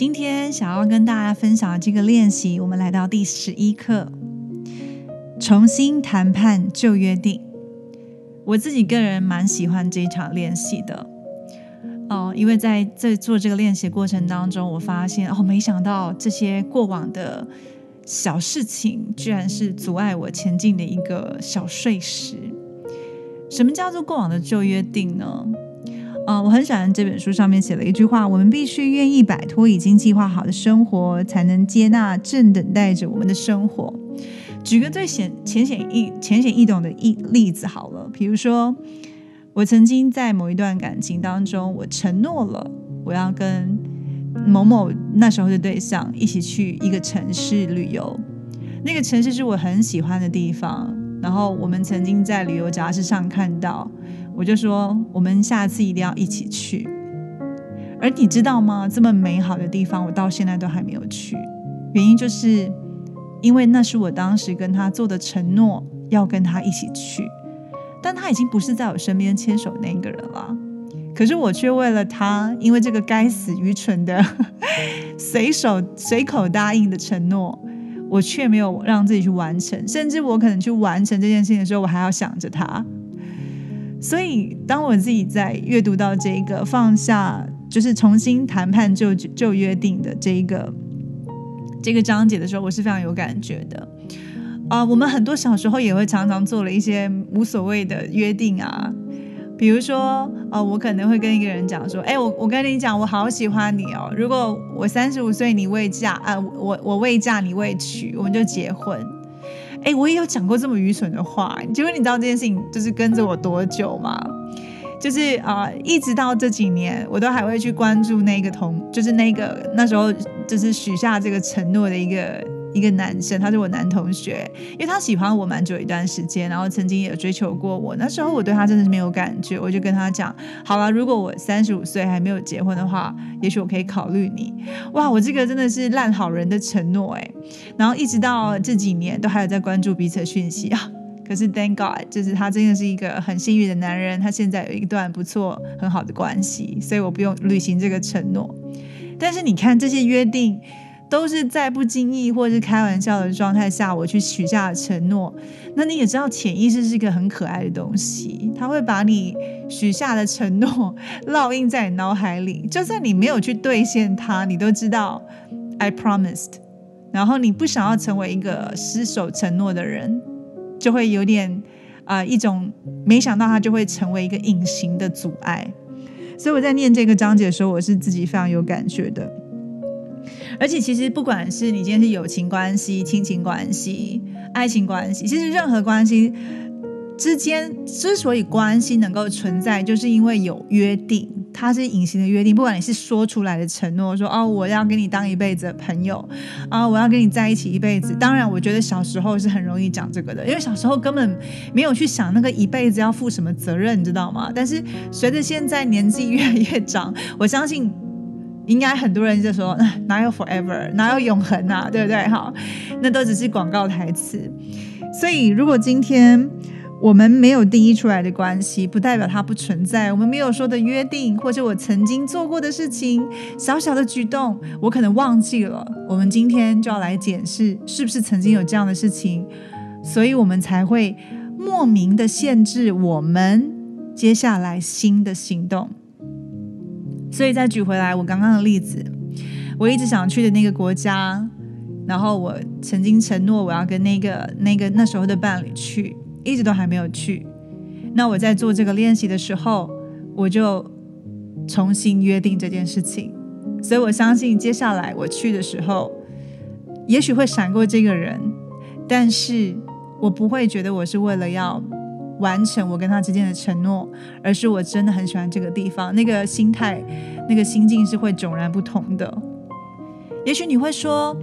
今天想要跟大家分享的这个练习，我们来到第十一课，重新谈判旧约定。我自己个人蛮喜欢这一场练习的，哦，因为在在做这个练习过程当中，我发现哦，没想到这些过往的小事情，居然是阻碍我前进的一个小碎石。什么叫做过往的旧约定呢？嗯，我很喜欢这本书上面写了一句话：我们必须愿意摆脱已经计划好的生活，才能接纳正等待着我们的生活。举个最显浅显易浅显易懂的一例子好了，比如说，我曾经在某一段感情当中，我承诺了我要跟某某那时候的对象一起去一个城市旅游，那个城市是我很喜欢的地方。然后我们曾经在旅游杂志上看到，我就说我们下次一定要一起去。而你知道吗？这么美好的地方，我到现在都还没有去。原因就是因为那是我当时跟他做的承诺，要跟他一起去。但他已经不是在我身边牵手那个人了。可是我却为了他，因为这个该死愚蠢的 随手随口答应的承诺。我却没有让自己去完成，甚至我可能去完成这件事情的时候，我还要想着他。所以，当我自己在阅读到这个放下，就是重新谈判就就约定的这一个这个章节的时候，我是非常有感觉的。啊，我们很多小时候也会常常做了一些无所谓的约定啊。比如说，啊，我可能会跟一个人讲说，哎，我我跟你讲，我好喜欢你哦。如果我三十五岁你未嫁啊，我我未嫁你未娶，我们就结婚。哎，我也有讲过这么愚蠢的话。结果你知道这件事情就是跟着我多久吗？就是啊，一直到这几年，我都还会去关注那个同，就是那个那时候就是许下这个承诺的一个。一个男生，他是我男同学，因为他喜欢我蛮久一段时间，然后曾经也追求过我。那时候我对他真的是没有感觉，我就跟他讲：好了，如果我三十五岁还没有结婚的话，也许我可以考虑你。哇，我这个真的是烂好人的承诺哎。然后一直到这几年都还有在关注彼此的讯息啊。可是 Thank God，就是他真的是一个很幸运的男人，他现在有一段不错很好的关系，所以我不用履行这个承诺。但是你看这些约定。都是在不经意或是开玩笑的状态下，我去许下的承诺。那你也知道，潜意识是一个很可爱的东西，它会把你许下的承诺烙印在你脑海里。就算你没有去兑现它，你都知道 I promised。然后你不想要成为一个失守承诺的人，就会有点啊一种没想到它就会成为一个隐形的阻碍。所以我在念这个章节的时候，我是自己非常有感觉的。而且，其实不管是你今天是友情关系、亲情关系、爱情关系，其实任何关系之间之所以关系能够存在，就是因为有约定，它是隐形的约定。不管你是说出来的承诺，说哦，我要跟你当一辈子的朋友啊，我要跟你在一起一辈子。当然，我觉得小时候是很容易讲这个的，因为小时候根本没有去想那个一辈子要负什么责任，你知道吗？但是随着现在年纪越来越长，我相信。应该很多人就说 哪有 forever，哪有永恒啊，对不对？哈，那都只是广告台词。所以，如果今天我们没有定义出来的关系，不代表它不存在。我们没有说的约定，或者我曾经做过的事情，小小的举动，我可能忘记了。我们今天就要来检视，是不是曾经有这样的事情，所以我们才会莫名的限制我们接下来新的行动。所以再举回来我刚刚的例子，我一直想去的那个国家，然后我曾经承诺我要跟那个那个那时候的伴侣去，一直都还没有去。那我在做这个练习的时候，我就重新约定这件事情。所以我相信接下来我去的时候，也许会闪过这个人，但是我不会觉得我是为了要。完成我跟他之间的承诺，而是我真的很喜欢这个地方，那个心态、那个心境是会迥然不同的。也许你会说：“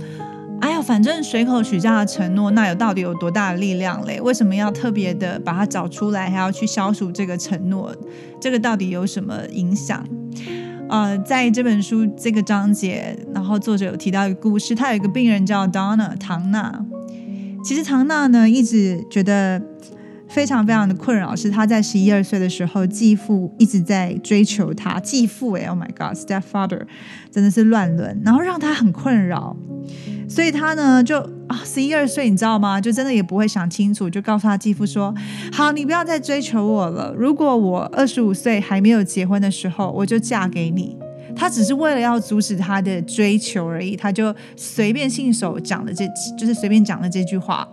哎呀，反正随口许下的承诺，那有到底有多大的力量嘞？为什么要特别的把它找出来，还要去消除这个承诺？这个到底有什么影响？”呃，在这本书这个章节，然后作者有提到一个故事，他有一个病人叫 Donna 唐娜。其实唐娜呢，一直觉得。非常非常的困扰，是他在十一二岁的时候，继父一直在追求他。继父哎，Oh my God，stepfather，真的是乱伦，然后让他很困扰。所以他呢，就啊，十一二岁，你知道吗？就真的也不会想清楚，就告诉他继父说：“好，你不要再追求我了。如果我二十五岁还没有结婚的时候，我就嫁给你。”他只是为了要阻止他的追求而已，他就随便信手讲了这，就是随便讲了这句话。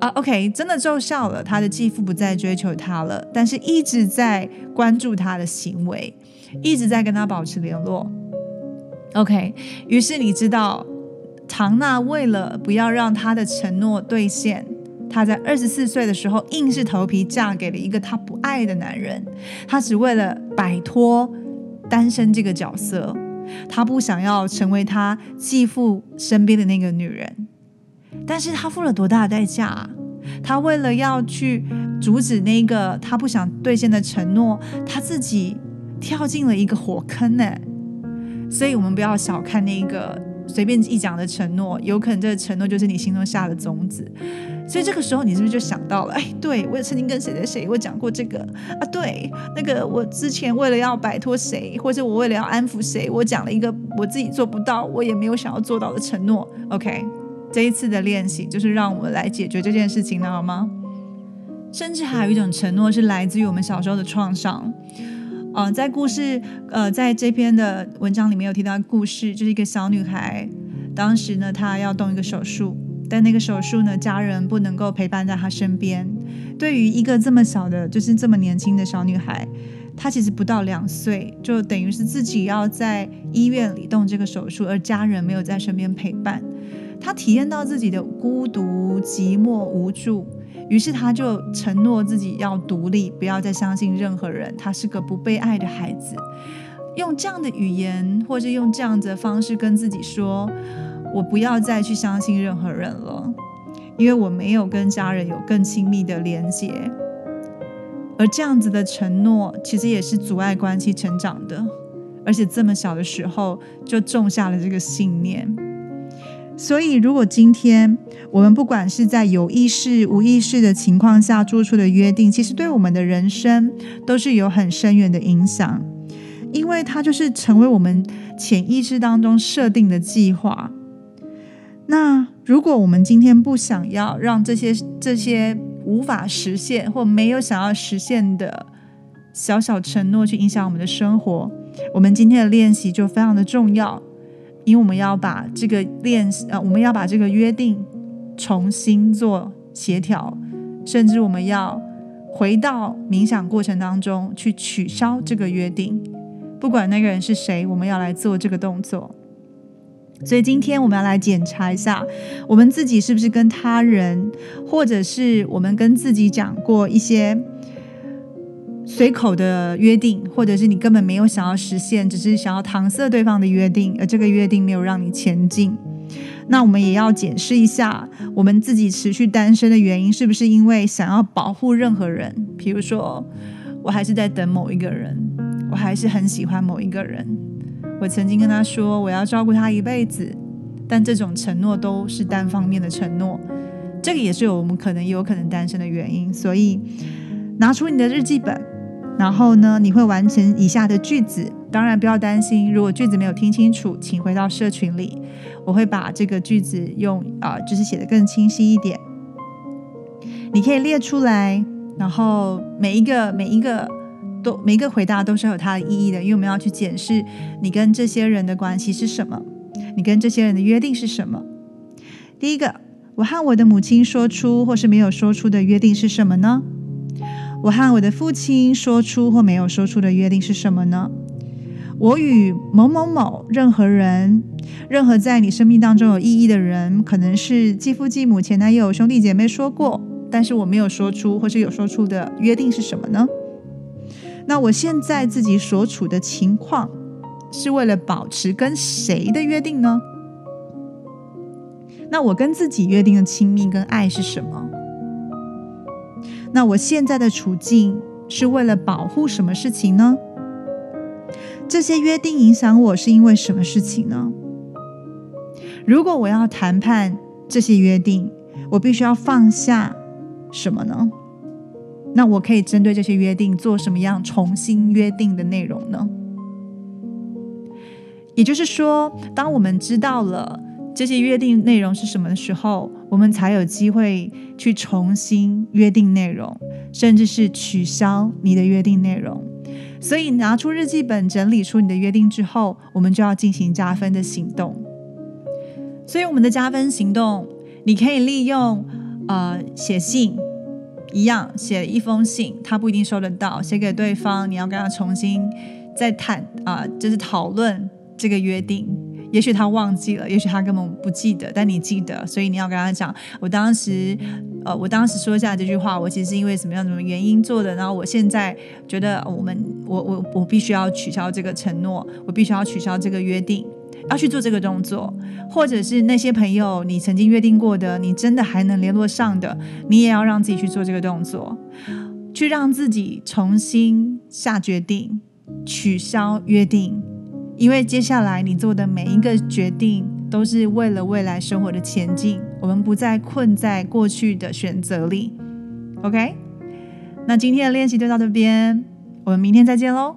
啊，OK，真的奏效了。他的继父不再追求他了，但是一直在关注他的行为，一直在跟他保持联络。OK，于是你知道，唐娜为了不要让他的承诺兑现，他在二十四岁的时候硬是头皮嫁给了一个他不爱的男人。他只为了摆脱单身这个角色，他不想要成为他继父身边的那个女人。但是他付了多大的代价？他为了要去阻止那个他不想兑现的承诺，他自己跳进了一个火坑呢。所以，我们不要小看那个随便一讲的承诺，有可能这个承诺就是你心中下的种子。所以，这个时候你是不是就想到了？哎，对我曾经跟谁谁谁我讲过这个啊？对，那个我之前为了要摆脱谁，或者我为了要安抚谁，我讲了一个我自己做不到，我也没有想要做到的承诺。OK。这一次的练习就是让我来解决这件事情的好吗？甚至还有一种承诺是来自于我们小时候的创伤。呃，在故事呃，在这篇的文章里面有提到故事，就是一个小女孩，当时呢她要动一个手术，但那个手术呢家人不能够陪伴在她身边。对于一个这么小的，就是这么年轻的小女孩，她其实不到两岁，就等于是自己要在医院里动这个手术，而家人没有在身边陪伴。他体验到自己的孤独、寂寞、无助，于是他就承诺自己要独立，不要再相信任何人。他是个不被爱的孩子，用这样的语言，或是用这样子的方式跟自己说：“我不要再去相信任何人了，因为我没有跟家人有更亲密的连接。”而这样子的承诺，其实也是阻碍关系成长的，而且这么小的时候就种下了这个信念。所以，如果今天我们不管是在有意识、无意识的情况下做出的约定，其实对我们的人生都是有很深远的影响，因为它就是成为我们潜意识当中设定的计划。那如果我们今天不想要让这些这些无法实现或没有想要实现的小小承诺去影响我们的生活，我们今天的练习就非常的重要。因为我们要把这个练习，呃，我们要把这个约定重新做协调，甚至我们要回到冥想过程当中去取消这个约定，不管那个人是谁，我们要来做这个动作。所以今天我们要来检查一下，我们自己是不是跟他人，或者是我们跟自己讲过一些。随口的约定，或者是你根本没有想要实现，只是想要搪塞对方的约定，而这个约定没有让你前进。那我们也要检视一下，我们自己持续单身的原因，是不是因为想要保护任何人？比如说，我还是在等某一个人，我还是很喜欢某一个人，我曾经跟他说我要照顾他一辈子，但这种承诺都是单方面的承诺，这个也是我们可能有可能单身的原因。所以，拿出你的日记本。然后呢，你会完成以下的句子。当然不要担心，如果句子没有听清楚，请回到社群里，我会把这个句子用啊，就是写的更清晰一点。你可以列出来，然后每一个每一个都每一个回答都是有它的意义的，因为我们要去检视你跟这些人的关系是什么，你跟这些人的约定是什么。第一个，我和我的母亲说出或是没有说出的约定是什么呢？我和我的父亲说出或没有说出的约定是什么呢？我与某某某任何人，任何在你生命当中有意义的人，可能是继父、继母、前男友、兄弟姐妹说过，但是我没有说出或是有说出的约定是什么呢？那我现在自己所处的情况，是为了保持跟谁的约定呢？那我跟自己约定的亲密跟爱是什么？那我现在的处境是为了保护什么事情呢？这些约定影响我是因为什么事情呢？如果我要谈判这些约定，我必须要放下什么呢？那我可以针对这些约定做什么样重新约定的内容呢？也就是说，当我们知道了这些约定内容是什么的时候，我们才有机会去重新约定内容，甚至是取消你的约定内容。所以，拿出日记本，整理出你的约定之后，我们就要进行加分的行动。所以，我们的加分行动，你可以利用呃写信。一样写一封信，他不一定收得到。写给对方，你要跟他重新再谈啊，就是讨论这个约定。也许他忘记了，也许他根本不记得，但你记得，所以你要跟他讲，我当时呃，我当时说下这句话，我其实是因为什么样什么原因做的。然后我现在觉得，我们我我我必须要取消这个承诺，我必须要取消这个约定。要去做这个动作，或者是那些朋友你曾经约定过的，你真的还能联络上的，你也要让自己去做这个动作，去让自己重新下决定，取消约定，因为接下来你做的每一个决定都是为了未来生活的前进，我们不再困在过去的选择里。OK，那今天的练习就到这边，我们明天再见喽。